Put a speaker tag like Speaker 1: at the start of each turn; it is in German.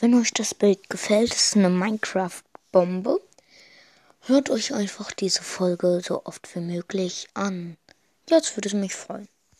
Speaker 1: Wenn euch das Bild gefällt, ist eine Minecraft-Bombe. Hört euch einfach diese Folge so oft wie möglich an. Jetzt würde es mich freuen.